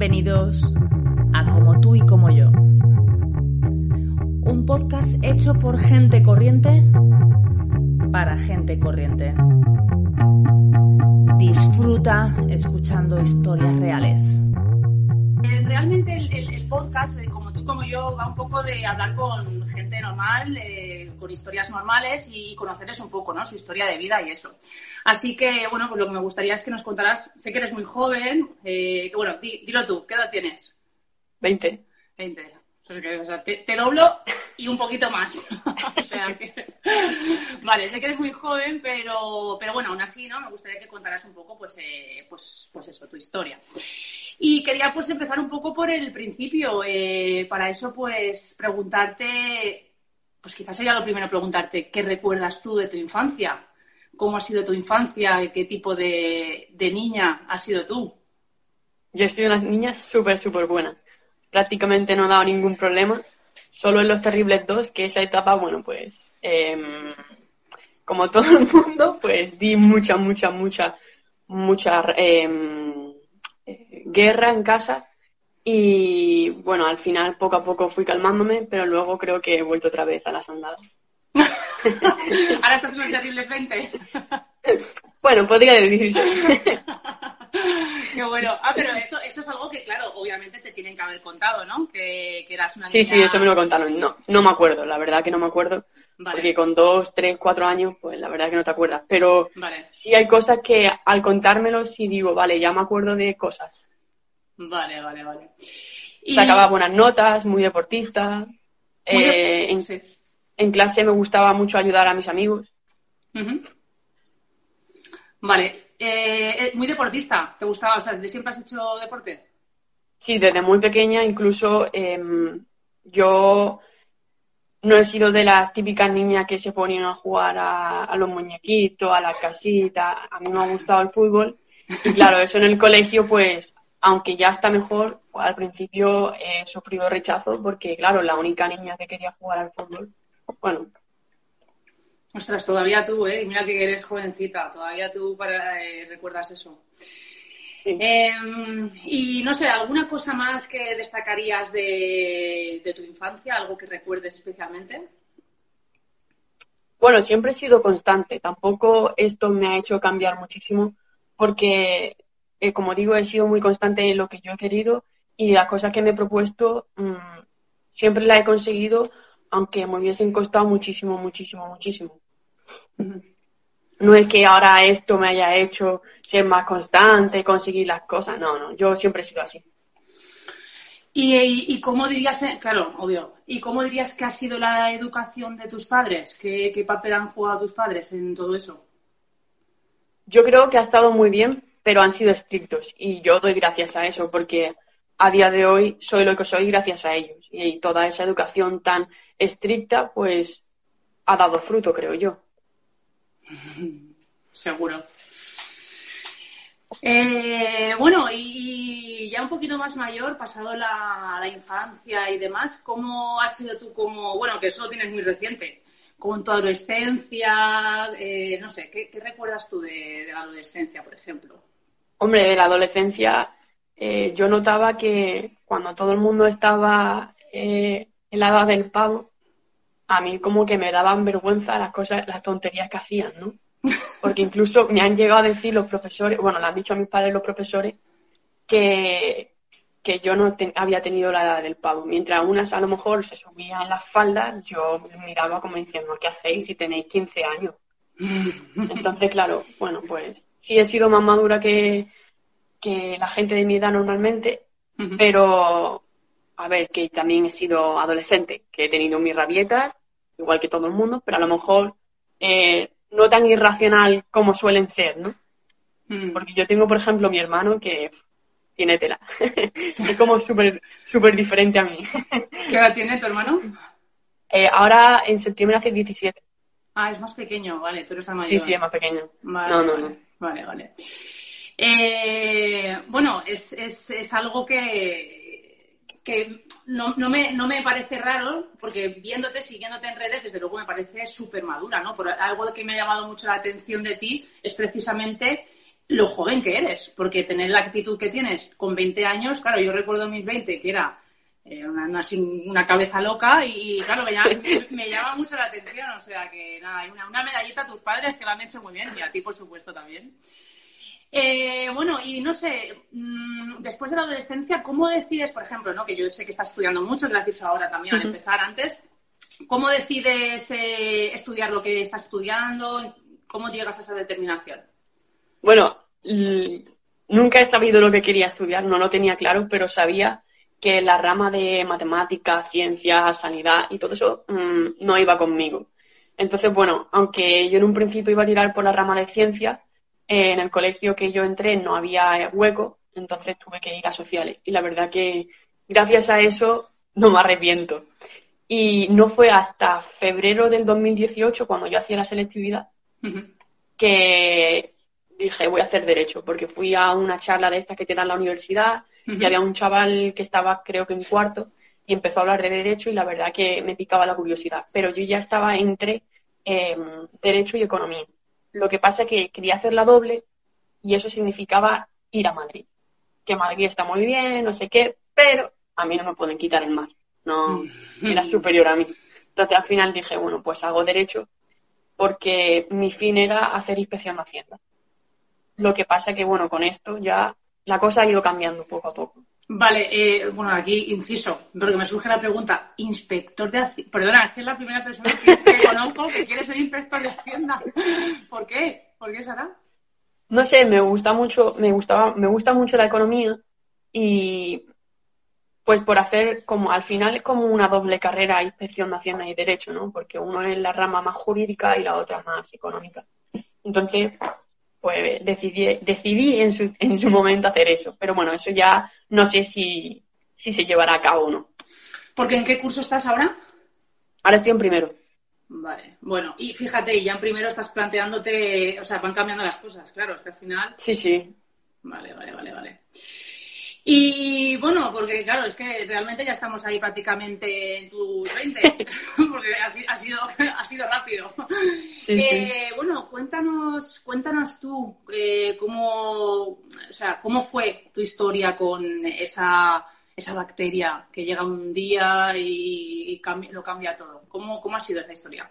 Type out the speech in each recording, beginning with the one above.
Bienvenidos a Como tú y como yo. Un podcast hecho por gente corriente para gente corriente. Disfruta escuchando historias reales. Eh, Realmente el, el- el podcast, eh, como tú como yo, va un poco de hablar con gente normal, eh, con historias normales y conocerles un poco, ¿no? Su historia de vida y eso. Así que, bueno, pues lo que me gustaría es que nos contaras, sé que eres muy joven, eh, bueno, di- dilo tú, ¿qué edad tienes? 20. 20. O sea, que, o sea, te, te doblo y un poquito más. o sea que... Vale, sé que eres muy joven, pero, pero bueno, aún así, ¿no? Me gustaría que contaras un poco, pues, eh, pues, pues eso, tu historia. Y quería, pues, empezar un poco por el principio. Eh, para eso, pues, preguntarte, pues quizás sería lo primero preguntarte, ¿qué recuerdas tú de tu infancia? ¿Cómo ha sido tu infancia? ¿Qué tipo de, niña has sido tú? Yo soy una niña súper, súper buena. Prácticamente no he dado ningún problema. Solo en los terribles dos, que esa etapa, bueno, pues, em, como todo el mundo, pues di mucha, mucha, mucha, mucha em, eh, guerra en casa. Y bueno, al final poco a poco fui calmándome, pero luego creo que he vuelto otra vez a las andadas. Ahora estás en los terribles 20. Bueno, podría decirse. Qué bueno. Ah, pero eso, eso es algo que, claro, obviamente te tienen que haber contado, ¿no? Que, que eras una Sí, niña... sí, eso me lo contaron. No, no me acuerdo, la verdad que no me acuerdo. Vale. Porque con dos, tres, cuatro años, pues la verdad que no te acuerdas. Pero Vale, sí hay cosas que al contármelo sí digo, vale, ya me acuerdo de cosas. Vale, vale, vale. Y- Sacaba buenas notas, muy deportista. Muy de- Eh, en, sí. en clase me gustaba mucho ayudar a mis amigos. Vale. Eh, eh, muy deportista. ¿Te gustaba? O sea, ¿de siempre has hecho deporte? Sí, desde muy pequeña, incluso em, yo no he sido de las típicas niñas que se ponían a jugar a, a los muñequitos, a las casitas. A mí me ha gustado el fútbol. Y claro, eso en el colegio, pues, aunque ya está mejor, al principio he sufrido rechazo porque, claro, la única niña que quería jugar al fútbol. Bueno, Ostras, todavía tú, ¿eh? Mira que eres jovencita. Todavía tú para, eh, recuerdas eso. sí. Eh, y no sé, ¿alguna cosa más que destacarías de, de tu infancia? ¿Algo que recuerdes especialmente? Bueno, siempre he sido constante. Tampoco esto me ha hecho cambiar muchísimo porque, eh, como digo, he sido muy constante en lo que yo he querido y las cosas que me he propuesto mm, siempre las he conseguido, aunque me hubiesen costado muchísimo, muchísimo, muchísimo. No es que ahora esto me haya hecho ser más constante, conseguir las cosas. No, no, yo siempre he sido así. ¿Y, y, y cómo dirías, eh, claro, obvio, ¿y cómo dirías que ha sido la educación de tus padres? ¿Qué, qué papel han jugado tus padres en todo eso? Yo creo que ha estado muy bien, pero han sido estrictos y yo doy gracias a eso porque a día de hoy soy lo que soy gracias a ellos y toda esa educación tan estricta pues ha dado fruto, creo yo. Seguro. Eh, bueno, y ya un poquito más mayor, pasado la, infancia y demás, ¿cómo has sido tú como, bueno, que eso lo tienes muy reciente, con tu adolescencia, eh, no sé, ¿qué, recuerdas tú de la adolescencia, por ejemplo? Hombre, de la adolescencia eh, yo notaba que cuando todo el mundo estaba eh, en la edad del pavo, a mí como que me daban vergüenza las cosas, las tonterías que hacían, ¿no? Porque incluso me han llegado a decir los profesores, bueno, le han dicho a mis padres los profesores que, que yo no había tenido la edad del pavo. Mientras unas a lo mejor se subían las faldas, yo miraba como diciendo, ¿qué hacéis si tenéis 15 años? Entonces, claro, bueno, pues sí he sido más madura que, que la gente de mi edad normalmente, pero a ver, que también he sido adolescente, que he tenido mis rabietas, igual que todo el mundo, pero a lo mejor eh, no tan irracional como suelen ser, ¿no? Mm. Porque yo tengo, por ejemplo, mi hermano que tiene tela. es como súper súper diferente a mí. ¿Qué edad tiene tu hermano? Eh, ahora en septiembre hace 17. Ah, es más pequeño, vale, tú eres el mayor. Sí, sí, es más pequeño. Vale, no, no, vale, no. Vale, vale. Eh, bueno, es, es, es algo que, que no, no, me, no me parece raro, porque viéndote, siguiéndote en redes, desde luego me parece súper madura, ¿no? Por algo que me ha llamado mucho la atención de ti es precisamente lo joven que eres, porque tener la actitud que tienes con 20 años, claro, yo recuerdo mis 20, que era una, una, una cabeza loca y, claro, me llama, me llama, mucho la atención, o sea que nada, hay una, una medallita a tus padres que lo han hecho muy bien y a ti, por supuesto, también. Eh, bueno, y no sé, mmm, después de la adolescencia, ¿cómo decides, por ejemplo, ¿no? que yo sé que estás estudiando mucho, te lo has dicho ahora también al empezar antes, ¿cómo decides eh, estudiar lo que estás estudiando? ¿Cómo llegas a esa determinación? Bueno, nunca he sabido lo que quería estudiar, no lo tenía claro, pero sabía que la rama de matemáticas, ciencias, sanidad y todo eso mmm, no iba conmigo. Entonces, bueno, aunque yo en un principio iba a tirar por la rama de ciencias, eh, en el colegio que yo entré no había hueco, entonces tuve que ir a sociales. Y la verdad que gracias a eso no me arrepiento. Y no fue hasta febrero del 2018, cuando yo hacía la selectividad, uh -huh. que dije, voy a hacer derecho, porque fui a una charla de estas que te dan en la universidad uh -huh. y había un chaval que estaba, creo que en cuarto, y empezó a hablar de derecho y la verdad que me picaba la curiosidad. Pero yo ya estaba entre eh, derecho y economía. Lo que pasa es que quería hacer la doble y eso significaba ir a Madrid. Que Madrid está muy bien, no sé qué, pero a mí no me pueden quitar el mar. No, era superior a mí. Entonces al final dije, bueno, pues hago derecho porque mi fin era hacer inspección de Hacienda. Lo que pasa que, bueno, con esto ya la cosa ha ido cambiando poco a poco. Vale, eh, bueno, aquí inciso, porque me surge la pregunta, inspector de Hacienda. Perdona, es que es la primera persona que, que conozco que quiere ser inspector de Hacienda. ¿Por qué? ¿Por qué, Sara? No sé, me gusta mucho, me gustaba, me gusta mucho la economía y pues por hacer como al final es como una doble carrera, inspección de Hacienda y Derecho, ¿no? Porque uno es la rama más jurídica y la otra más económica. Entonces, pues decidí, decidí en, su, en su momento hacer eso. Pero bueno, eso ya no sé si, si se llevará a cabo o no. ¿Porque en qué curso estás ahora? Ahora estoy en primero. Vale, bueno, y fíjate, ya en primero estás planteándote, o sea, van cambiando las cosas, claro, es que al final. Sí, sí. Vale, vale, vale, vale. Y bueno, porque claro, es que realmente ya estamos ahí prácticamente en tus 20, porque ha, ha, sido, ha sido rápido. Sí, eh, sí. Bueno, cuéntanos, cuéntanos tú eh, cómo, o sea, cómo fue tu historia con esa, esa bacteria que llega un día y, y cambia, lo cambia todo. ¿Cómo, ¿Cómo ha sido esa historia?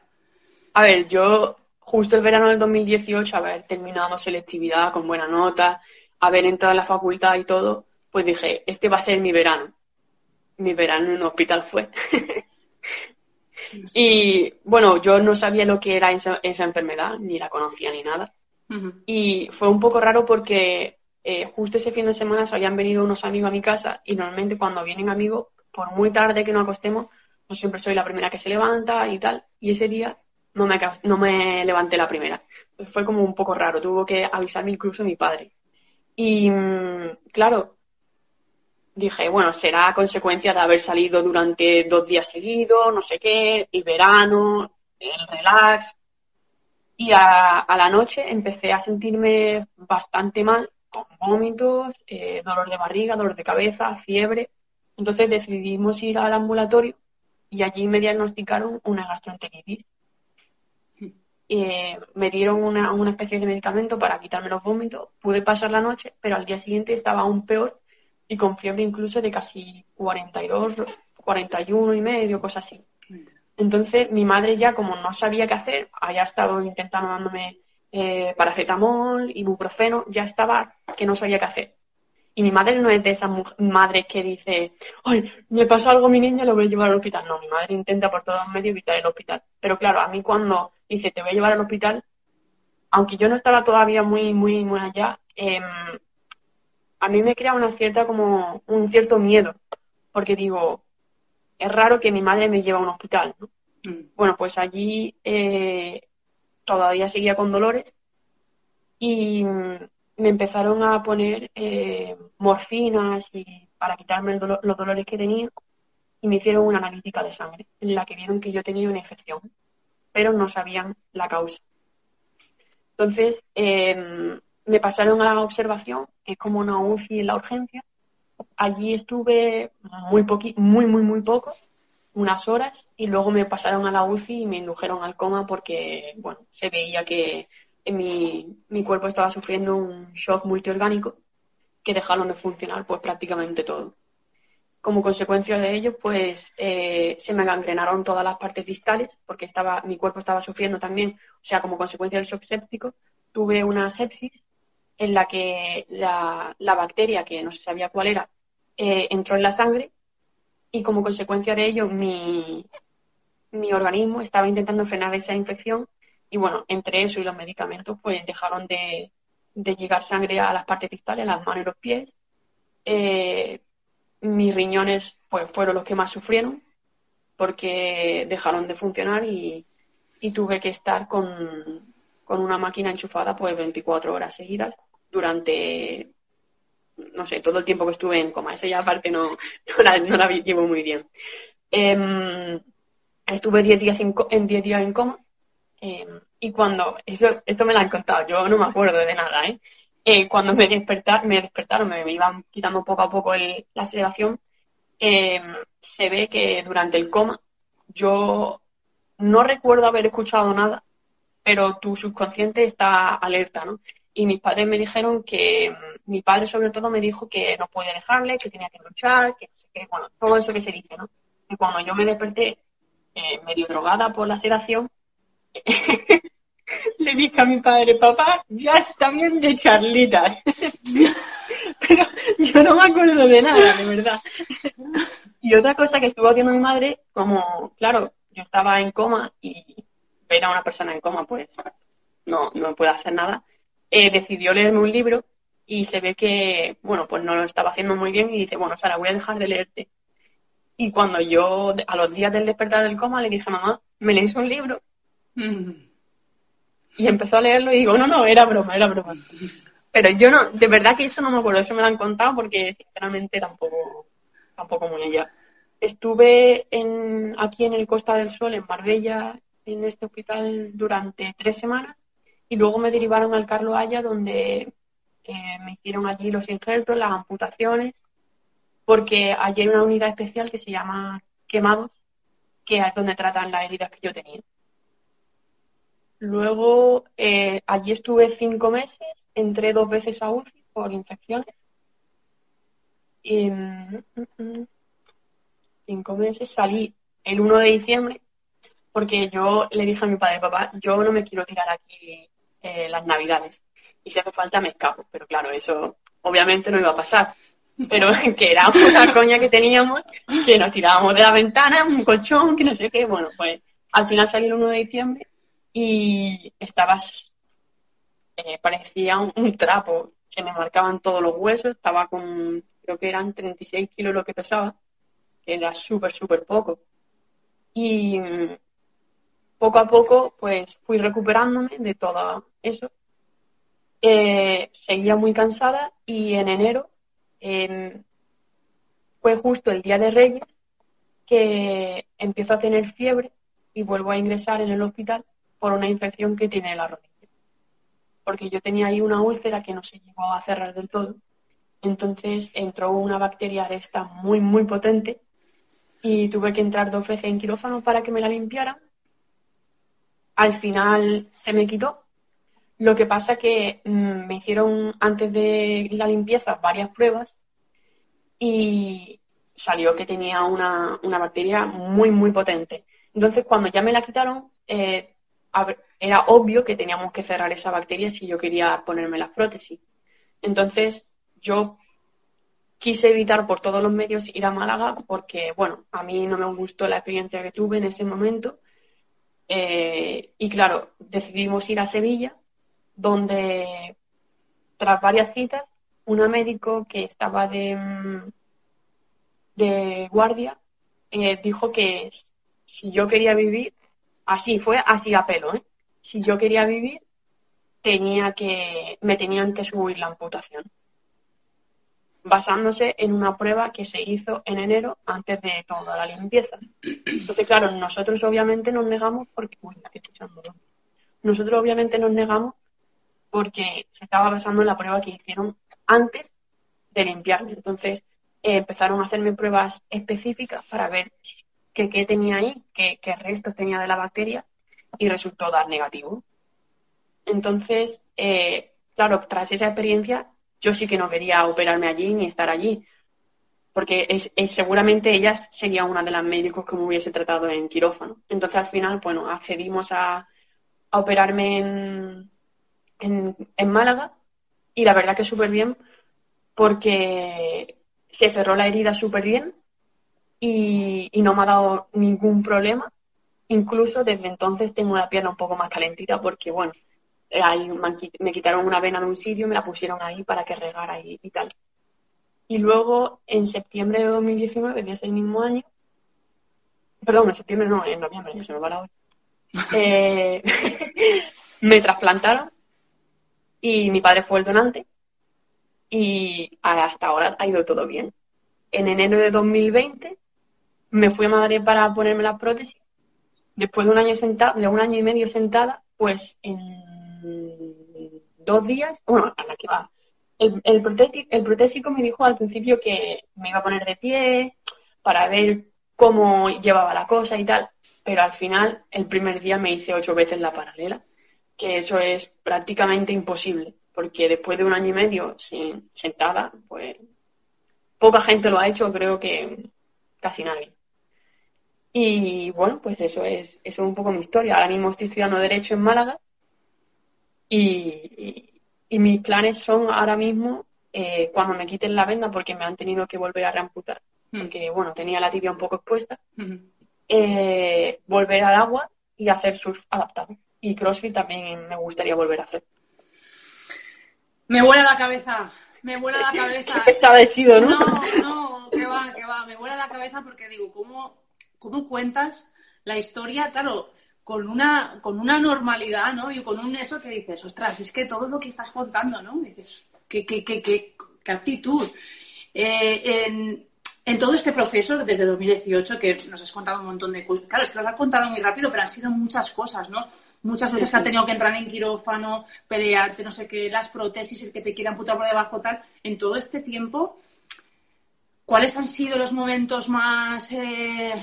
A ver, yo justo el verano del 2018, haber terminado selectividad con buena nota, haber entrado en la facultad y todo, pues dije, este va a ser mi verano. Mi verano en un hospital fue. y bueno, yo no sabía lo que era esa, esa enfermedad, ni la conocía ni nada. Uh -huh. Y fue un poco raro porque eh, justo ese fin de semana se habían venido unos amigos a mi casa y normalmente cuando vienen amigos, por muy tarde que nos acostemos, no siempre soy la primera que se levanta y tal. Y ese día no me, no me levanté la primera. Pues fue como un poco raro, tuvo que avisarme incluso mi padre. Y claro, dije, bueno, será consecuencia de haber salido durante dos días seguidos, no sé qué, el verano, el relax. Y a, la noche empecé a sentirme bastante mal, con vómitos, eh, dolor de barriga, dolor de cabeza, fiebre. Entonces decidimos ir al ambulatorio y allí me diagnosticaron una gastroenteritis. Eh, me dieron una, una especie de medicamento para quitarme los vómitos. Pude pasar la noche, pero al día siguiente estaba aún peor y con fiebre incluso de casi 42, 41 y medio, cosas así. Entonces mi madre ya como no sabía qué hacer, había estado intentando dándome eh, paracetamol, ibuprofeno, ya estaba que no sabía qué hacer. Y mi madre no es de esas madres que dice, ay, me pasa algo a mi niña, lo voy a llevar al hospital. No, mi madre intenta por todos los medios evitar el hospital. Pero claro, a mí cuando dice, te voy a llevar al hospital, aunque yo no estaba todavía muy, muy, muy allá, eh, a mí me crea una cierta como un cierto miedo, porque digo, es raro que mi madre me lleve a un hospital, ¿no? Mm. Bueno, pues allí eh, todavía seguía con dolores y me empezaron a poner eh, morfinas y para quitarme los dolores que tenía y me hicieron una analítica de sangre en la que vieron que yo tenía una infección, pero no sabían la causa. Entonces, em, me pasaron a la observación, que es como una UCI en la urgencia. Allí estuve muy, muy, muy, muy poco, unas horas, y luego me pasaron a la UCI y me indujeron al coma porque, bueno, se veía que mi, mi cuerpo estaba sufriendo un shock multiorgánico que dejaron de funcionar pues prácticamente todo. Como consecuencia de ello, pues eh, se me gangrenaron todas las partes distales porque estaba, mi cuerpo estaba sufriendo también, o sea, como consecuencia del shock séptico, tuve una sepsis en la que la, bacteria, que no se sabía cuál era, eh, entró en la sangre y como consecuencia de ello mi, mi organismo estaba intentando frenar esa infección y bueno, entre eso y los medicamentos, pues dejaron de, llegar sangre a las partes distales, a las manos y los pies. Eh, mis riñones pues fueron los que más sufrieron porque dejaron de funcionar y, tuve que estar con, una máquina enchufada pues 24 horas seguidas durante no sé, todo el tiempo que estuve en coma. Esa ya aparte no, no, la, llevo muy bien. Em, estuve 10 días en 10 días en coma Em, y cuando, eso, esto me lo han contado, yo no me acuerdo de nada, ¿eh? eh cuando me, despertar, me despertaron, me, iban quitando poco a poco la sedación, em, se ve que durante el coma yo no recuerdo haber escuchado nada, pero tu subconsciente está alerta, ¿no? Y mis padres me dijeron que, mi padre sobre todo me dijo que no podía dejarle, que tenía que luchar, que no sé qué, bueno, todo eso que se dice, ¿no? Y cuando yo me desperté eh, medio drogada por la sedación, le dije a mi padre, papá, ya está bien de charlitas. Pero yo no me acuerdo de nada, de verdad. Y otra cosa que estuvo haciendo mi madre, como, claro, yo estaba en coma y ver a una persona en coma, pues no, no puede hacer nada, eh, decidió leerme un libro y se ve que, bueno, pues no lo estaba haciendo muy bien y dice, bueno, Sara, voy a dejar de leerte. Y cuando yo, a los días del despertar del coma, le dije, mamá, ¿me lees un libro? Y empezó a leerlo y digo, no, no, era broma, era broma. Pero yo no, de verdad que eso no me acuerdo, eso me lo han contado porque sinceramente tampoco, tampoco muy allá. Estuve en, aquí en el Costa del Sol, en Marbella, en este hospital durante tres semanas y luego me derivaron al Carlos Haya donde eh, me hicieron allí los injertos, las amputaciones, porque allí hay una unidad especial que se llama quemados, que es donde tratan las heridas que yo tenía. Luego, eh, allí estuve cinco meses, entré dos veces a UCI por infecciones. Y, mm, mm, mm, cinco meses, salí el 1 de diciembre porque yo le dije a mi padre, papá, yo no me quiero tirar aquí eh, las navidades y si hace falta me escapo. Pero claro, eso obviamente no iba a pasar. Pero que era una coña que teníamos, que nos tirábamos de la ventana, un colchón, que no sé qué. Bueno, pues al final salí el 1 de diciembre y estabas, eh, parecía un, trapo, se me marcaban todos los huesos, estaba con, creo que eran 36 kilos lo que pesaba, que era súper, súper poco. Y poco a poco, pues fui recuperándome de todo eso. Eh, seguía muy cansada y en enero fue justo el día de Reyes que empiezo a tener fiebre y vuelvo a ingresar en el hospital por una infección que tiene la rodilla. Porque yo tenía ahí una úlcera que no se llegó a cerrar del todo. Entonces entró una bacteria de esta muy, muy potente y tuve que entrar dos veces en quirófano para que me la limpiara. Al final se me quitó. Lo que pasa que mm, me hicieron antes de la limpieza varias pruebas y salió que tenía una, una bacteria muy, muy potente. Entonces, cuando ya me la quitaron, eh, era obvio que teníamos que cerrar esa bacteria si yo quería ponerme la prótesis. Entonces, yo quise evitar por todos los medios ir a Málaga porque, bueno, a mí no me gustó la experiencia que tuve en ese momento. Eh, y claro, decidimos ir a Sevilla, donde tras varias citas, una médico que estaba de, de guardia eh, dijo que si yo quería vivir, así, fue así a pelo, ¿eh? Si yo quería vivir, tenía que, me tenían que subir la amputación, basándose en una prueba que se hizo en enero antes de toda la limpieza. Entonces, claro, nosotros obviamente nos negamos porque, uy, nosotros obviamente nos negamos porque se estaba basando en la prueba que hicieron antes de limpiarme. Entonces, eh, empezaron a hacerme pruebas específicas para ver qué, tenía ahí, qué, qué restos tenía de la bacteria y resultó dar negativo. Entonces, eh, claro, tras esa experiencia, yo sí que no quería operarme allí ni estar allí, porque seguramente ellas sería una de las médicos que me hubiese tratado en quirófano. Entonces, al final, bueno, accedimos a, operarme en, en, Málaga y la verdad que súper bien, porque se cerró la herida súper bien y, y no me ha dado ningún problema. Incluso desde entonces tengo la pierna un poco más calentita porque, bueno, ahí me quitaron una vena de un sitio, me la pusieron ahí para que regara y, y tal. Y luego, en septiembre de 2019, de ese mismo año, perdón, en septiembre no, en noviembre, ya se me va la eh, me trasplantaron y mi padre fue el donante y hasta ahora ha ido todo bien. En enero de 2020 me fui a Madrid para ponerme la prótesis. Después de un año sentada, de un año y medio sentada, pues en dos días, bueno, a que va. El, el, protésico, me dijo al principio que me iba a poner de pie para ver cómo llevaba la cosa y tal, pero al final el primer día me hice ocho veces la paralela, que eso es prácticamente imposible, porque después de un año y medio sin, sentada, pues poca gente lo ha hecho, creo que casi nadie. Y bueno, pues eso es, eso es un poco mi historia. Ahora mismo estoy estudiando Derecho en Málaga y, mis planes son ahora mismo, eh, cuando me quiten la venda, porque me han tenido que volver a reamputar, hmm. porque bueno, tenía la tibia un poco expuesta, eh, volver al agua y hacer surf adaptado. Y CrossFit también me gustaría volver a hacer. Me vuela la cabeza, me vuela la cabeza. Qué ¿no? No, no, que va, que va, me vuela la cabeza porque digo, ¿cómo, cómo cuentas la historia? Claro, con una, con una normalidad, ¿no? Y con un eso que dices, ostras, es que todo lo que estás contando, ¿no? dices, qué, qué, qué, qué, actitud. Eh, en, en, todo este proceso desde 2018, que nos has contado un montón de cosas, claro, es que lo has contado muy rápido, pero han sido muchas cosas, ¿no? Muchas veces que han tenido que entrar en quirófano, pelearte, no sé qué, las prótesis, el que te quieran putar por debajo, tal. En todo este tiempo, ¿cuáles han sido los momentos más, eh,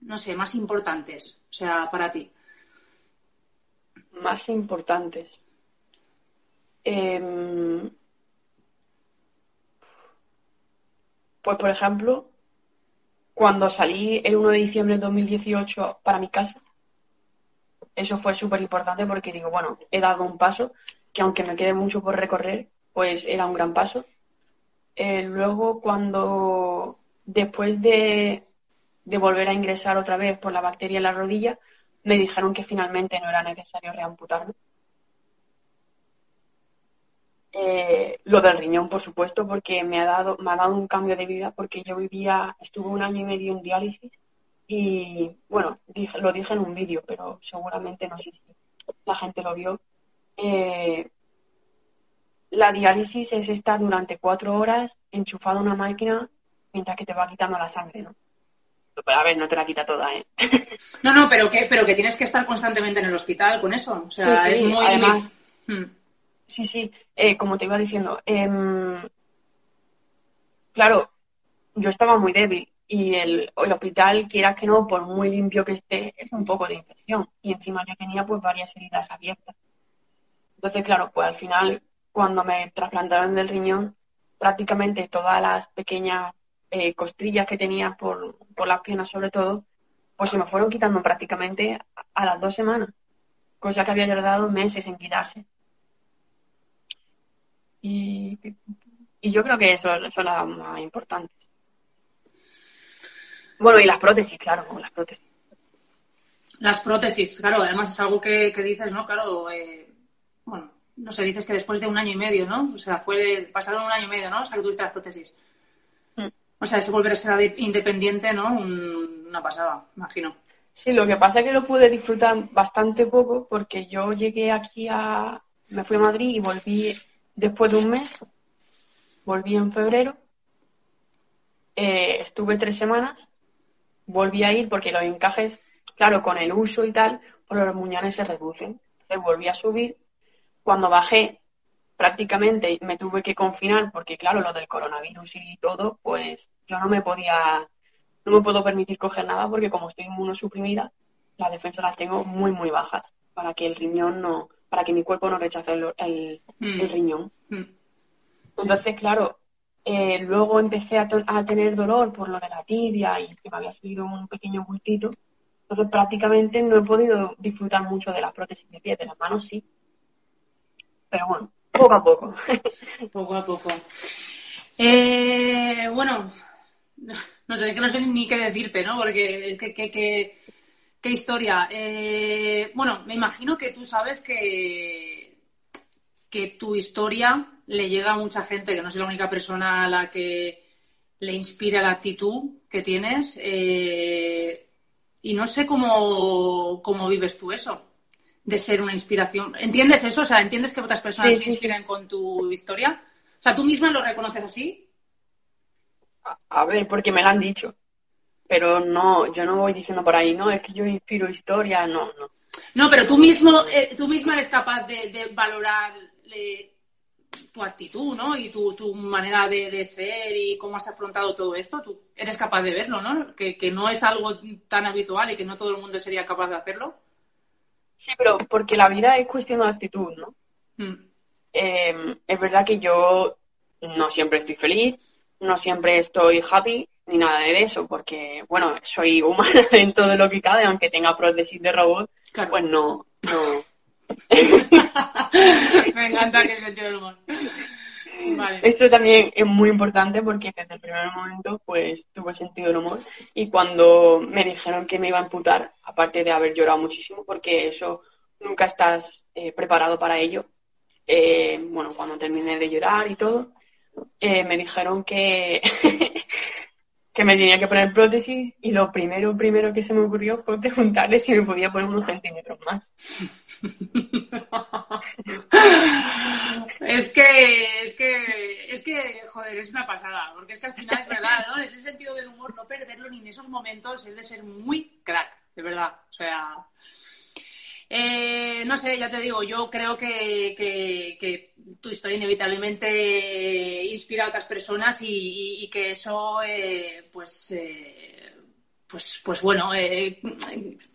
no sé, más importantes, o sea, para ti? Más importantes. Em, pues, por ejemplo, cuando salí el 1 de diciembre de 2018 para mi casa, eso fue súper importante porque digo, bueno, he dado un paso que aunque me quede mucho por recorrer, pues era un gran paso. Eh, luego, cuando después de, de volver a ingresar otra vez por la bacteria en la rodilla, me dijeron que finalmente no era necesario reamputarme. Eh, lo del riñón, por supuesto, porque me ha dado, me ha dado un cambio de vida, porque yo vivía, estuve un año y medio en diálisis y, bueno, lo dije en un vídeo, pero seguramente no sé si la gente lo vio. Eh, la diálisis es estar durante cuatro horas enchufado a una máquina mientras que te va quitando la sangre, ¿no? A ver, no te la quita toda, ¿eh? No, no, pero que, pero que tienes que estar constantemente en el hospital con eso. O sea, es muy. Además, hmm. Sí, sí, eh, como te iba diciendo, em, claro, yo estaba muy débil y el, el, hospital, quieras que no, por muy limpio que esté, es un poco de infección. Y encima yo tenía pues varias heridas abiertas. Entonces, claro, pues al final, cuando me trasplantaron del riñón, prácticamente todas las pequeñas eh, costrillas que tenía por, por las piernas sobre todo, pues se me fueron quitando prácticamente a, las dos semanas, cosa que había tardado meses en quitarse. Y, y yo creo que eso son las más importantes. Bueno, y las prótesis, claro, las prótesis. Las prótesis, claro, además es algo que, dices, ¿no? Claro, eh, bueno, no sé, dices que después de un año y medio, ¿no? O sea, fue, pasaron un año y medio, ¿no? O sea, que tuviste las prótesis. O sea, ese volver a ser independiente, ¿no? una pasada, imagino. Sí, lo que pasa es que lo pude disfrutar bastante poco porque yo llegué aquí a, me fui a Madrid y volví después de un mes, volví en febrero, eh, estuve tres semanas, volví a ir porque los encajes, claro, con el uso y tal, pues los muñones se reducen. Entonces volví a subir. Cuando bajé, prácticamente me tuve que confinar porque, claro, lo del coronavirus y todo, pues yo no me podía, no me puedo permitir coger nada porque como estoy inmunosuprimida, las defensas las tengo muy, muy bajas para que el riñón no, para que mi cuerpo no rechace el, mm. riñón. Mm. Entonces, claro, eh, luego empecé a, tener dolor por lo de la tibia y que me había salido un pequeño bultito. Entonces, prácticamente no he podido disfrutar mucho de las prótesis de pie, de las manos sí. Pero bueno, poco a poco. poco a poco. Eh, bueno, no sé, es no sé ni qué decirte, ¿no? Porque que, ¿Qué historia? Eh, bueno, me imagino que tú sabes que, que tu historia le llega a mucha gente, que no soy la única persona a la que le inspira la actitud que tienes. Eh, y no sé cómo, cómo, vives tú eso, de ser una inspiración. ¿Entiendes eso? O sea, ¿entiendes que otras personas se inspiran con tu historia? O sea, ¿tú misma lo reconoces así? A ver, porque me lo han dicho pero no, yo no voy diciendo por ahí, no, es que yo inspiro historia, no, no. No, pero tú mismo, eh, tú misma eres capaz de, valorar eh, tu actitud, ¿no? Y tu, tu manera de, ser y cómo has afrontado todo esto. Tú eres capaz de verlo, ¿no? Que, no es algo tan habitual y que no todo el mundo sería capaz de hacerlo. Sí, pero porque la vida es cuestión de actitud, ¿no? Mm. Eh, es verdad que yo no siempre estoy feliz, no siempre estoy happy, ni nada de eso, porque, bueno, soy humana en todo lo que cabe, aunque tenga prótesis de robot, pues no, no. Me encanta que el sentido humor. Esto también es muy importante porque desde el primer momento pues tuve sentido del humor y cuando me dijeron que me iba a amputar, aparte de haber llorado muchísimo porque eso nunca estás eh, preparado para ello, eh, bueno, cuando terminé de llorar y todo, eh, me dijeron que que me tenía que poner prótesis y lo primero, primero que se me ocurrió fue preguntarle si me podía poner unos centímetros más. es que, es que, es que, joder, es una pasada, porque es que al final es verdad, ¿no? Ese sentido del humor, no perderlo ni en esos momentos es de ser muy crack, de verdad. O sea, eh, no sé, ya te digo, yo creo que, que, tu historia inevitablemente inspira a otras personas y, que eso, eh, pues, eh, pues, pues bueno, eh,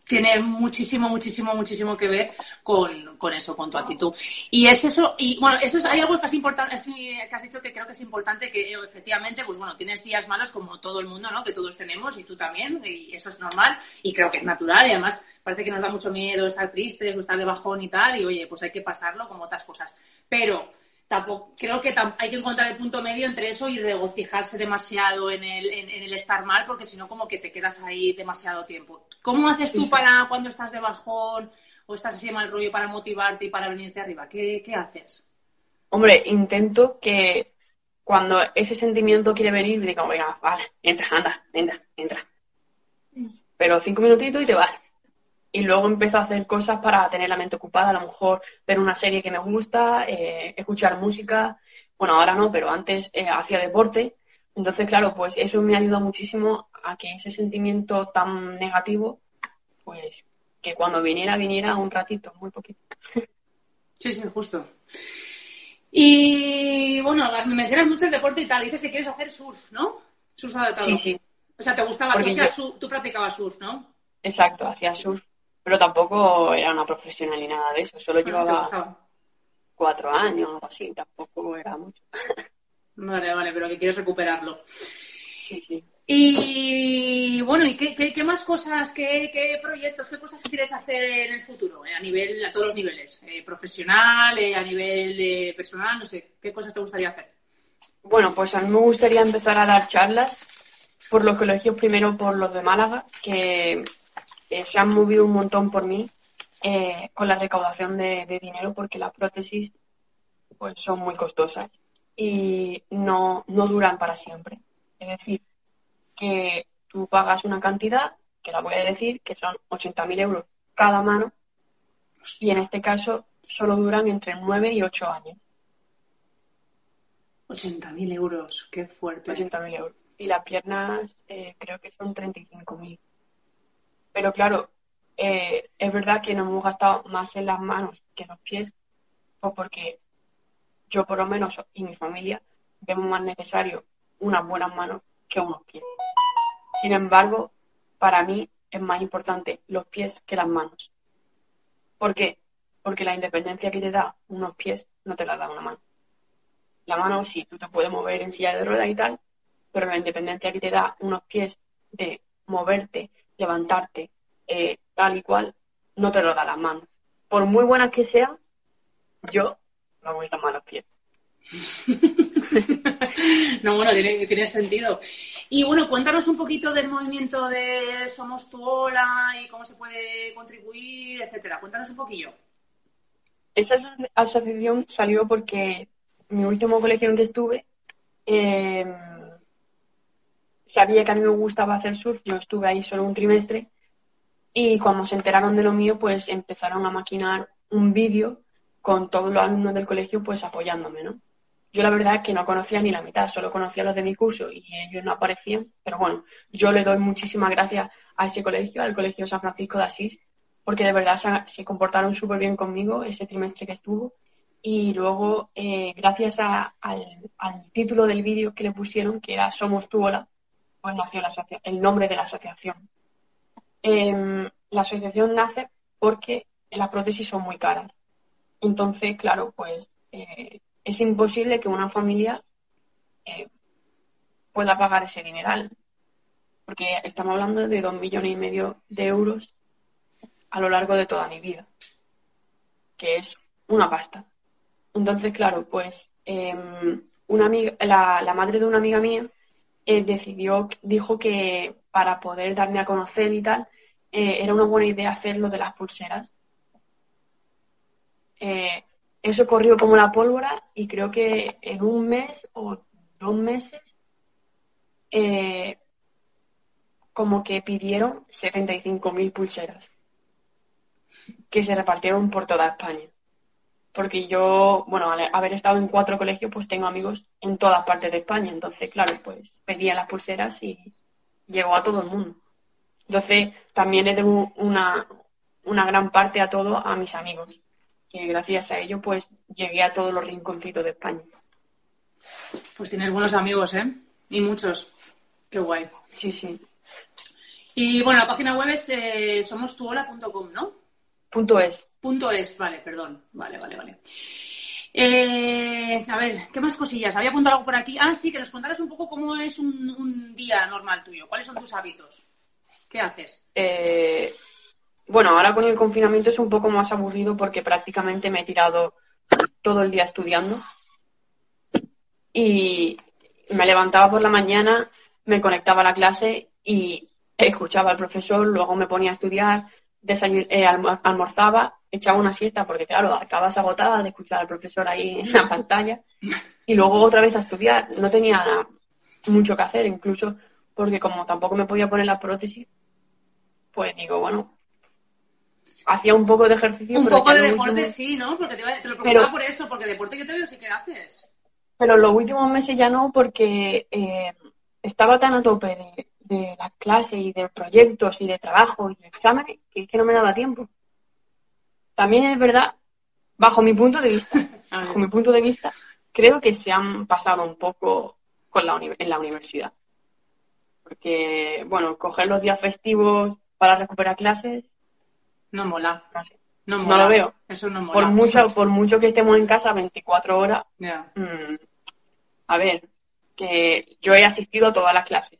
tiene muchísimo, muchísimo, muchísimo que ver con, con, eso, con tu actitud. Y es eso, y bueno, eso es, hay algo que, es importante, que has dicho que creo que es importante, que efectivamente, pues bueno, tienes días malos como todo el mundo, ¿no? Que todos tenemos y tú también, y eso es normal, y creo que es natural, y además parece que nos da mucho miedo estar tristes o estar de bajón y tal, y oye, pues hay que pasarlo como otras cosas. Pero, tampoco, creo que hay que encontrar el punto medio entre eso y regocijarse demasiado en el, en, el estar mal, porque si no, como que te quedas ahí demasiado tiempo. ¿Cómo haces tú para cuando estás de bajón o estás así de mal rollo para motivarte y para venirte arriba? ¿Qué, qué haces? Hombre, intento que cuando ese sentimiento quiere venir, diga, venga, vale, entra, anda, entra, entra. Mm. Pero cinco minutitos y te vas y luego empiezo a hacer cosas para tener la mente ocupada, a lo mejor ver una serie que me gusta, eh, escuchar música. Bueno, ahora no, pero antes eh, hacía deporte. Entonces, claro, pues eso me ayuda muchísimo a que ese sentimiento tan negativo, pues que cuando viniera, viniera un ratito, muy poquito. Sí, sí, justo. Y bueno, me mencionas mucho el deporte y tal. Dices que quieres hacer surf, ¿no? Surf adaptado. Sí, sí. O sea, te gustaba, tú, tú practicabas surf, ¿no? Exacto, hacía surf pero tampoco era una profesional ni nada de eso, solo llevaba cuatro años o así, tampoco era mucho. Vale, vale, pero que quieres recuperarlo. Sí, sí. Y bueno, ¿y qué, más cosas, qué, proyectos, qué cosas quieres hacer en el futuro? Eh, a nivel, a todos los niveles, eh, profesional, eh, a nivel personal, no sé, ¿qué cosas te gustaría hacer? Bueno, pues a mí me gustaría empezar a dar charlas por los colegios, primero por los de Málaga, que eh, se han movido un montón por mí eh, con la recaudación de, dinero porque las prótesis pues son muy costosas y no, no duran para siempre. Es decir, que tú pagas una cantidad, que la voy a decir, que son 80.000 euros cada mano, y en este caso solo duran entre 9 y 8 años. 80.000 euros, qué fuerte. 80.000 euros. Y las piernas eh, creo que son 35.000. Pero claro, eh, es verdad que nos hemos gastado más en las manos que en los pies, pues porque yo por lo menos y mi familia vemos más necesario unas buenas manos que unos pies. Sin embargo, para mí es más importante los pies que las manos. ¿Por qué? Porque la independencia que te da unos pies no te la da una mano. La mano sí, tú te puedes mover en silla de ruedas y tal, pero la independencia que te da unos pies de moverte, levantarte, eh, tal y cual, no te lo da las manos. Por muy buenas que sean, yo no me gustan más los pies. no, bueno, tiene, tiene sentido. Y bueno, cuéntanos un poquito del movimiento de Somos tu Ola y cómo se puede contribuir, etcétera. Cuéntanos un poquillo. Esa asociación salió porque mi último colegio en que estuve em, sabía que a mí me gustaba hacer surf, yo estuve ahí solo un trimestre y cuando se enteraron de lo mío, pues empezaron a maquinar un vídeo con todos los alumnos del colegio pues apoyándome, ¿no? Yo la verdad es que no conocía ni la mitad, solo conocía los de mi curso y ellos no aparecían, pero bueno, yo le doy muchísimas gracias a ese colegio, al Colegio San Francisco de Asís, porque de verdad se, comportaron súper bien conmigo ese trimestre que estuvo. Y luego, eh, gracias al, título del vídeo que le pusieron, que era Somos tu Ola, nació la el nombre de la asociación. Em, la asociación nace porque las prótesis son muy caras. Entonces, claro, pues eh, es imposible que una familia eh, pueda pagar ese dineral, porque estamos hablando de dos millones y medio de euros a lo largo de toda mi vida, que es una pasta. Entonces, claro, pues em, una amiga, la, madre de una amiga mía eh, decidió, dijo que para poder darme a conocer y tal, eh, era una buena idea hacer lo de las pulseras. Eh, eso corrió como la pólvora y creo que en un mes o dos meses eh, como que pidieron 75.000 pulseras que se repartieron por toda España. Porque yo, bueno, al haber estado en cuatro colegios, pues tengo amigos en todas partes de España. Entonces, claro, pues pedía las pulseras y llegó a todo el mundo. Entonces, también le debo una, una gran parte a todo a mis amigos que gracias a ello pues llegué a todos los rinconcitos de España. Pues tienes buenos amigos, ¿eh? Y muchos. Qué guay. Sí, sí. Y bueno, la página web es eh, somostuola.com, ¿no? Punto es. Punto es, vale, perdón. Vale, vale, vale. Eh, a ver, ¿qué más cosillas? Había apuntado algo por aquí. Ah, sí, que nos contaras un poco cómo es un, un día normal tuyo. ¿Cuáles son tus hábitos? ¿Qué haces? Eh, bueno, ahora con el confinamiento es un poco más aburrido porque prácticamente me he tirado todo el día estudiando. Y me levantaba por la mañana, me conectaba a la clase y escuchaba al profesor, luego me ponía a estudiar, eh, almorzaba, echaba una siesta porque claro, acabas agotada de escuchar al profesor ahí en la pantalla y luego otra vez a estudiar. No tenía mucho que hacer, incluso porque como tampoco me podía poner la prótesis, pues digo, bueno, hacía un poco de ejercicio. Un poco de deporte sí, ¿no? Porque te, lo preguntaba por eso, porque deporte yo te veo sí que haces. Pero los últimos meses ya no, porque eh, estaba tan a tope de, las clases y de proyectos y de trabajo y de exámenes que es que no me daba tiempo. También es verdad, bajo mi punto de vista, bajo mi punto de vista, creo que se han pasado un poco con la en la universidad. Porque, bueno, coger los días festivos para recuperar clases no mola. No, lo veo. Eso no mola. Por mucho, por mucho que estemos en casa 24 horas. Mm, a ver, que yo he asistido a todas las clases.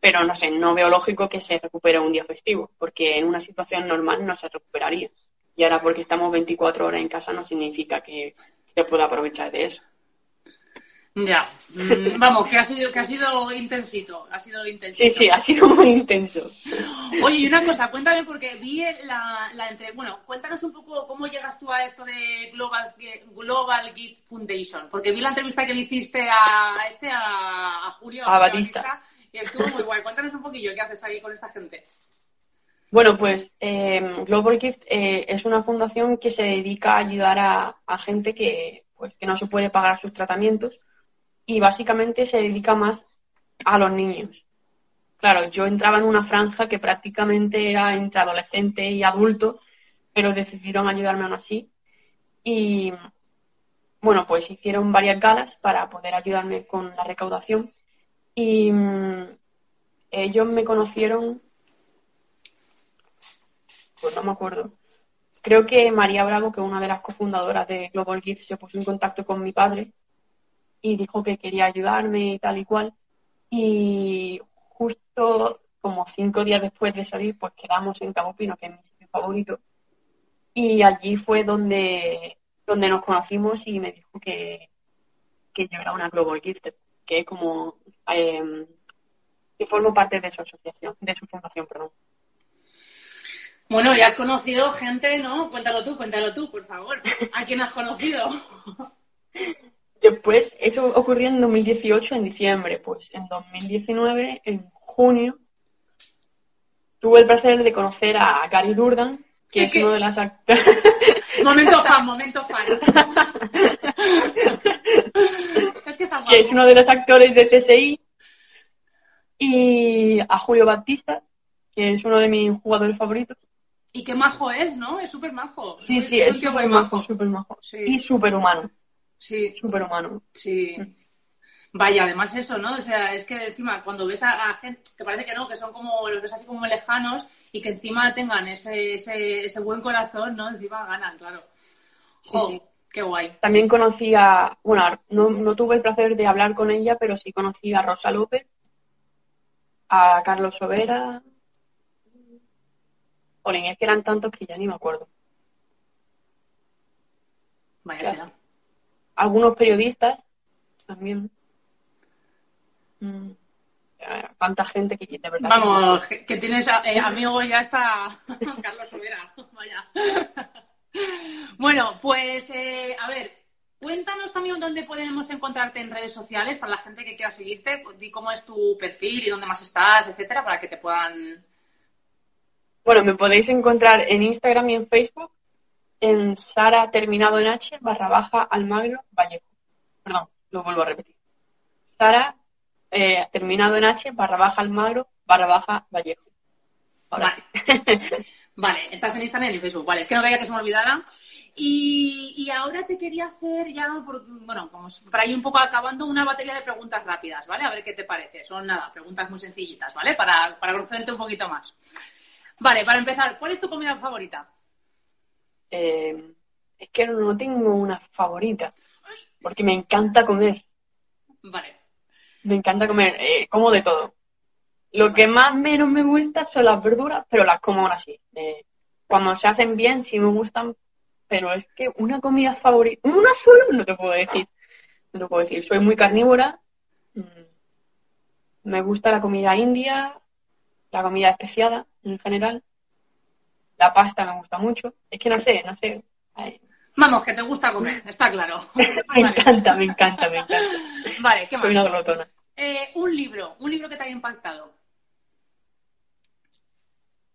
Pero no sé, no veo lógico que se recupere un día festivo, porque en una situación normal no se recuperaría. Y ahora porque estamos 24 horas en casa no significa que, que pueda aprovechar de eso. Ya, mm, vamos, que ha sido que ha sido intensito, ha sido intensito. Sí, sí, ha sido muy intenso. Oye, y una cosa, cuéntame porque vi la, la entre, bueno, cuéntanos un poco cómo llegas tú a esto de Global Global Gift Foundation, porque vi la entrevista que le hiciste a este a, Julio a Batista. Y estuvo muy guay. Cuéntanos un poquillo qué haces ahí con esta gente. Bueno, pues eh, Global Gift eh, es una fundación que se dedica a ayudar a, a gente que, pues, que no se puede pagar sus tratamientos y básicamente se dedica más a los niños. Claro, yo entraba en una franja que prácticamente era entre adolescente y adulto, pero decidieron ayudarme aún así. Y bueno, pues hicieron varias galas para poder ayudarme con la recaudación. Y mm, ellos me conocieron, pues no me acuerdo. Creo que María Bravo, que es una de las cofundadoras de Global Gift, se puso en contacto con mi padre y dijo que quería ayudarme y tal y cual. Y justo como cinco días después de salir, pues quedamos en Cabo Pino, que es mi sitio favorito. Y allí fue donde, donde nos conocimos y me dijo que, que yo era una Global Gifted, que es como eh, que formo parte de su asociación, de su fundación, perdón. Bueno, ya has conocido gente, ¿no? Cuéntalo tú, cuéntalo tú, por favor. ¿A quién has conocido? Después, eso ocurrió en 2018, en diciembre. Pues en 2019, en junio, tuve el placer de conocer a Gary Durdan, que es ¿Qué? uno de las actores. momento fan, momento fan. Que está guapo. que es uno de los actores de CSI. Y a Julio Batista, que es uno de mis jugadores favoritos. Y qué majo es, ¿no? Es súper majo. Sí, sí, es súper majo, súper majo. Sí. Y súper humano, Sí, súper humano. sí. Vaya, además eso, ¿no? O sea, es que encima cuando ves a, a gente que parece que no, que son como, los ves así como lejanos y que encima tengan ese, ese, ese buen corazón, ¿no? Encima ganan, claro. Sí, Jo, sí. Qué guay. También conocí a, bueno, no, no tuve el placer de hablar con ella, pero sí conocí a Rosa López, a Carlos Sobera. Jolín, es que eran tantos que ya ni me acuerdo. Vaya tela. Algunos periodistas también. Mm, Tanta gente que de verdad. Vamos, que, que tienes eh, amigo ya está Carlos Sobera. Vaya. Bueno, pues eh, a ver, cuéntanos también dónde podemos encontrarte en redes sociales para la gente que quiera seguirte, pues, di cómo es tu perfil y dónde más estás, etcétera, para que te puedan. Bueno, me podéis encontrar en Instagram y en Facebook en Sara terminado en H barra baja Almagro Vallejo. Perdón, lo vuelvo a repetir. Sara eh, terminado en H barra baja Almagro barra baja Vallejo. Ahora Vale. Vale, estás en Instagram y en Facebook. Vale, es que no quería que se me olvidara. Y, y ahora te quería hacer ya, por- bueno, vamos, para ir un poco acabando, una batería de preguntas rápidas, ¿vale? A ver qué te parece. Son nada, preguntas muy sencillitas, ¿vale? Para, para conocerte un poquito más. Vale, para empezar, ¿cuál es tu comida favorita? Eh, es que no tengo una favorita, porque me encanta comer, Vale, me encanta comer, eh, como de todo. Lo que más menos me gusta son las verduras, pero las como así. Eh, cuando se hacen bien sí me gustan, pero es que una comida favorita, una sola no te puedo decir, no te puedo decir. Soy muy carnívora, mm, me gusta la comida india, la comida especiada en general, la pasta me gusta mucho, es que no sé, no sé. Ay, vamos, que te gusta comer, está claro. me encanta, me encanta, me encanta. Vale, ¿qué Soy una más? glotona. Eh, un libro, un libro que te haya impactado.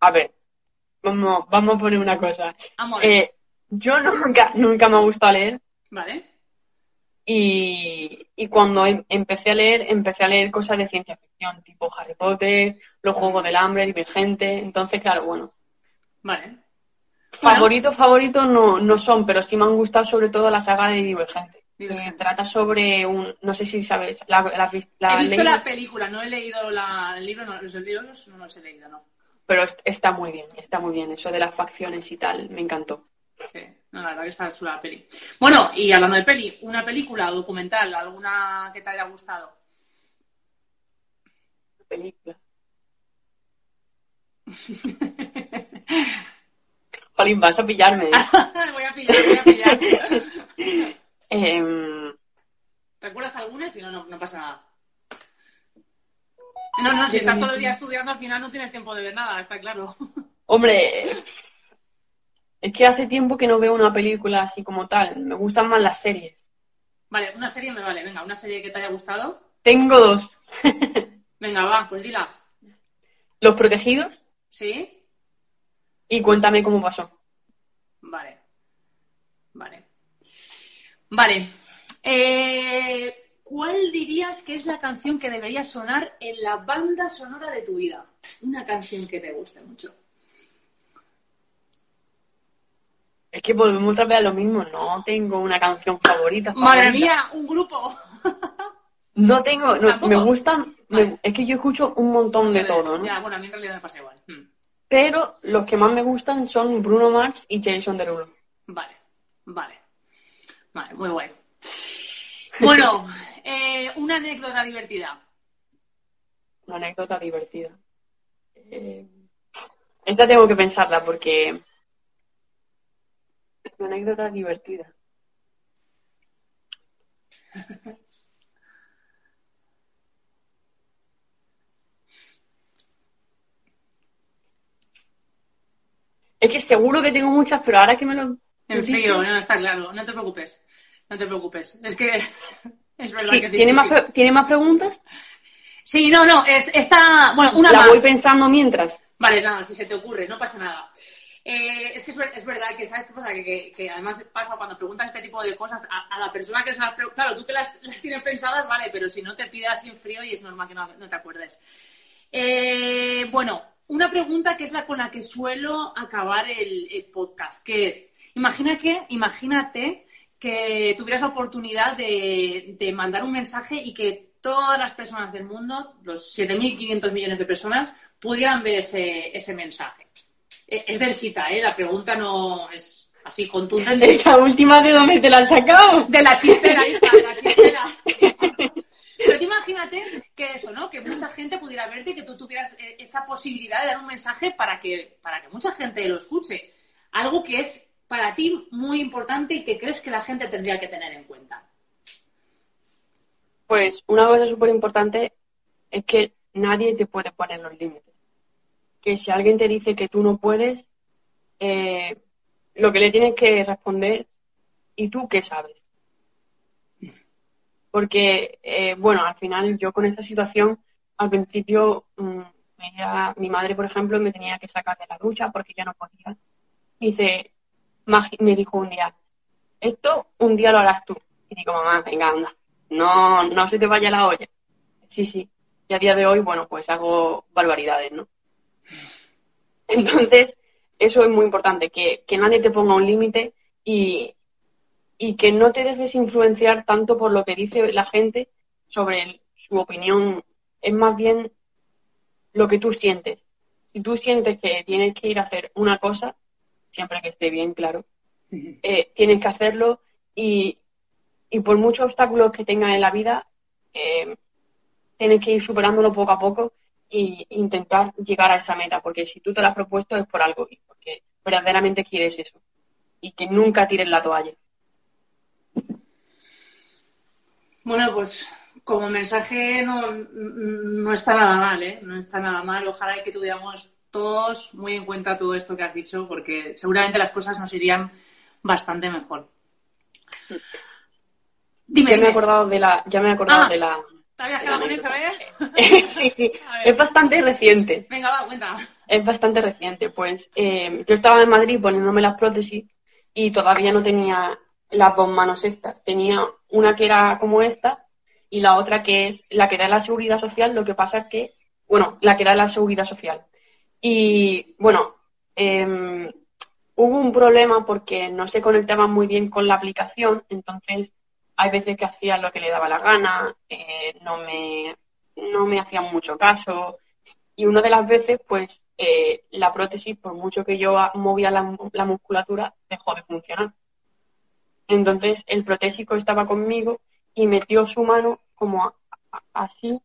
A ver, vamos, vamos a poner una cosa. Amor, Eh, yo nunca, nunca me ha gustado leer ¿vale? y, y cuando em- empecé a leer, empecé a leer cosas de ciencia ficción, tipo Harry Potter, Los Juegos del Hambre, Divergente. Entonces, claro, bueno, Vale. favoritos, favoritos no, no son, pero sí me han gustado sobre todo la saga de Divergente. Divergente. Que trata sobre un, no sé si sabes, la, la, la he visto ley- la película, no he leído la- el libro, no, los libros no los he leído, no. Pero est- está muy bien, está muy bien. Eso de las facciones y tal, me encantó. Sí, no, la verdad que está chula la peli. Bueno, y hablando de peli, una película o documental, alguna que te haya gustado. La película. Jolín, vas a pillarme. voy a pillar, voy a pillar. Em, ¿Recuerdas alguna? Si no, no, no pasa nada. No, no, si estás todo el día estudiando, al final no tienes tiempo de ver nada, está claro. hombre, es que hace tiempo que no veo una película así como tal. Me gustan más las series. Vale, una serie me vale, venga, una serie que te haya gustado. Tengo dos. Venga, va, pues dilas. Los Protegidos ¿Sí? y cuéntame cómo pasó. Vale. Vale. Vale. Eh, ¿Cuál dirías que es la canción que debería sonar en la banda sonora de tu vida? Una canción que te guste mucho. Es que volvemos otra vez a lo mismo. No tengo una canción favorita. Madre favorita. mía, un grupo. No tengo, no, me gustan, me- es que yo escucho un montón de todo, ¿no? Ya, bueno, a mí en realidad me pasa igual. Hmm. Pero los que más me gustan son Bruno Mars y Jason Derulo. Vale, vale. Vale, muy guay. Bueno, eh, una anécdota divertida. Una anécdota divertida. Eh, esta tengo que pensarla porque... Una anécdota divertida. Es que seguro que tengo muchas, pero ahora que me lo... En frío, no, está claro. No te preocupes. No te preocupes. Es que es verdad Sí, que ¿tiene, más, ¿Tiene más preguntas? Sí, no, no. es- está. Bueno, una la más. voy pensando mientras. Vale, nada, si se te ocurre, no pasa nada. Eh, es que es, ver- es verdad que, ¿sabes qué pasa? Que, que- que además pasa cuando preguntas este tipo de cosas a, a la persona que se las pregunta. Claro, tú que las, las tienes pensadas, vale, pero si no te pidas en frío y es normal que no, no te acuerdes. Eh, bueno, una pregunta que es la con la que suelo acabar el, el podcast, que es, imagina que, imagínate que tuvieras la oportunidad de, de mandar un mensaje y que todas las personas del mundo, los 7.500 millones de personas, pudieran ver ese, ese mensaje. Eh, Es del cita, ¿eh? La pregunta no es así contundente. Esa última de dónde te la has sacado. De la chistera, hija, de la chistera. Pero imagínate que eso, ¿no? Que mucha gente pudiera verte y que tú tuvieras eh, esa posibilidad de dar un mensaje para que, para que mucha gente lo escuche. Algo que es para ti muy importante y que crees que la gente tendría que tener en cuenta. Pues una cosa súper importante es que nadie te puede poner los límites. Que si alguien te dice que tú no puedes, eh, lo que le tienes que responder, ¿y tú qué sabes? Porque, eh, bueno, al final yo con esta situación, al principio, mm, ella- mi madre, por ejemplo, me tenía que sacar de la ducha porque ya no podía. Dice, me dijo un día, esto un día lo harás tú. Y digo, mamá, venga, anda, no, no se te vaya la olla. Sí, sí. Y a día de hoy, bueno, pues hago barbaridades, ¿no? Entonces, eso es muy importante, que, que nadie te ponga un límite y, y que no te dejes influenciar tanto por lo que dice la gente sobre su opinión. Es más bien lo que tú sientes. Si tú sientes que tienes que ir a hacer una cosa, siempre que esté bien, claro, eh, tienes que hacerlo y, y por muchos obstáculos que tengas en la vida, eh, tienes que ir superándolo poco a poco e intentar llegar a esa meta, porque si tú te lo has propuesto es por algo y porque verdaderamente quieres eso y que nunca tires la toalla. Bueno, pues como mensaje no, no está nada mal, ¿eh? No está nada mal. Ojalá que tuviéramos todos muy en cuenta todo esto que has dicho, porque seguramente las cosas nos irían bastante mejor. Dime, ya me he acordado de la, ya me he acordado Ah. de la, ¿Te habías quedado con eso, eh? sí, sí, es bastante reciente. Venga, va, cuenta. Es bastante reciente, pues eh, yo estaba en Madrid poniéndome las prótesis y todavía no tenía las dos manos estas. Tenía una que era como esta y la otra que es la que da la seguridad social. Lo que pasa es que, bueno, la que da la seguridad social. Y bueno, em, hubo un problema porque no se conectaba muy bien con la aplicación, entonces hay veces que hacía lo que le daba la gana, eh, no me no me hacían mucho caso. Y una de las veces pues eh, la prótesis por mucho que yo movía la, la musculatura dejó de funcionar. Entonces el protésico estaba conmigo y metió su mano como a- así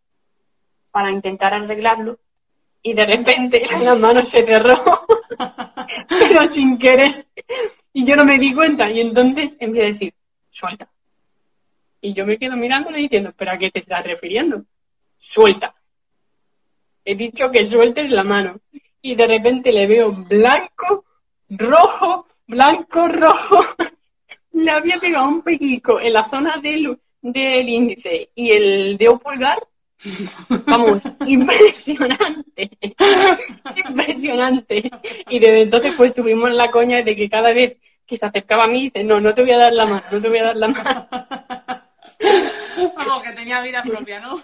para intentar arreglarlo y de repente la mano se cerró pero sin querer y yo no me di cuenta y entonces empecé a decir suelta y yo me quedo mirándole diciendo pero a qué te estás refiriendo suelta. He dicho que sueltes la mano. Y de repente le veo blanco, rojo, blanco, rojo. Le había pegado un pellizco en la zona del, del índice y el dedo pulgar Vamos, impresionante. impresionante. Y desde entonces pues tuvimos la coña de que cada vez que se acercaba a mí dice, no, no te voy a dar la mano, no te voy a dar la mano. Vamos, que tenía vida propia, ¿no?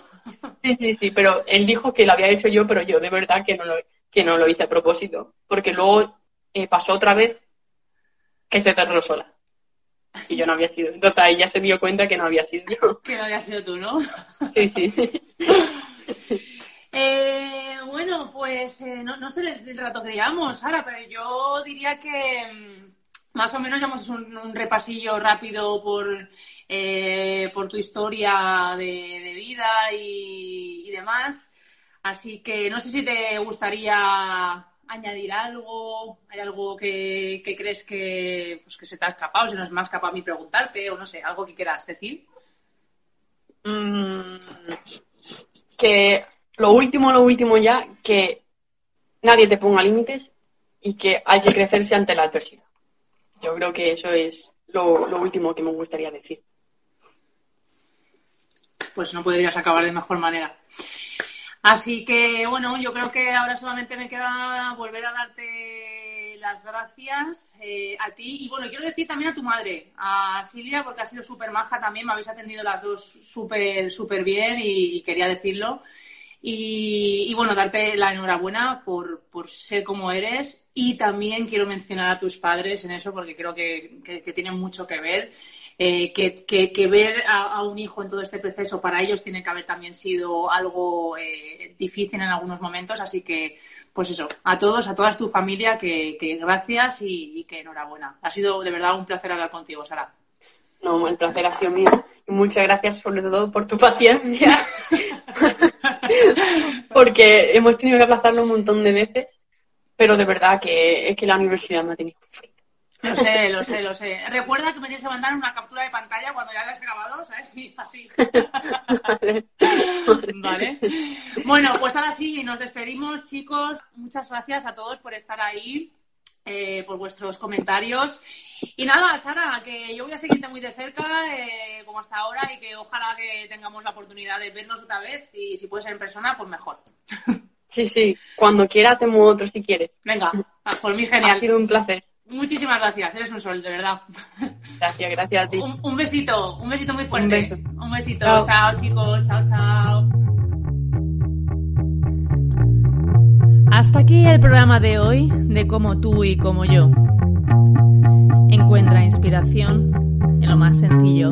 Sí, sí, sí, pero él dijo que lo había hecho yo, pero yo de verdad que no lo, que no lo hice a propósito. Porque luego eh, pasó otra vez que se cerró sola. Y yo no había sido. Entonces ahí ya se dio cuenta que no había sido yo. Que no había sido tú, ¿no? Sí, sí. Eh, bueno, pues eh, no, no, sé el, rato que llevamos, Sara, pero yo diría que mm, más o menos llevamos un, un repasillo rápido por, eh, por tu historia de, vida y, y, demás. Así que no sé si te gustaría añadir algo, hay algo que, crees que, pues, que se te ha escapado, si no es más capaz a mí preguntarte, o no sé, algo que quieras decir. Mm, que lo último, lo último ya, que nadie te ponga límites y que hay que crecerse ante la adversidad. Yo creo que eso es lo, lo último que me gustaría decir. Pues no podrías acabar de mejor manera. Así que, bueno, yo creo que ahora solamente me queda volver a darte las gracias eh, a ti. Y bueno, quiero decir también a tu madre, a Silvia, porque ha sido súper maja también. Me habéis atendido las dos súper, súper bien y, quería decirlo. Y, bueno, darte la enhorabuena por, por, ser como eres. Y también quiero mencionar a tus padres en eso, porque creo que, que tienen mucho que ver. Eh, que, ver a, un hijo en todo este proceso para ellos tiene que haber también sido algo eh, difícil en algunos momentos. Así que, pues eso, a todos, a toda tu familia, que, gracias y, que enhorabuena. Ha sido de verdad un placer hablar contigo, Sara. No, el placer ha sido mío. muchas gracias sobre todo por tu paciencia. Porque hemos tenido que aplazarlo un montón de veces. Pero de verdad que es que la universidad me ha tenido lo sé, lo sé, lo sé. Recuerda que me tienes que mandar una captura de pantalla cuando ya la has grabado, ¿sabes? Sí, así. vale. Bueno, pues ahora sí, nos despedimos, chicos. Muchas gracias a todos por estar ahí, eh, por vuestros comentarios. Y nada, Sara, que yo voy a seguirte muy de cerca, eh, como hasta ahora, y que ojalá que tengamos la oportunidad de vernos otra vez, y si puede ser en persona, pues mejor. Sí, sí, cuando quiera hacemos otro si quieres. Venga, por mí genial. Ha sido un placer. Muchísimas gracias, eres un sol, de verdad. Gracias, gracias a ti. Un, besito, un besito muy fuerte. Un, besito, chao. chicos, chao, chao. Hasta aquí el programa de hoy de Como tú y como yo. Encuentra inspiración en lo más sencillo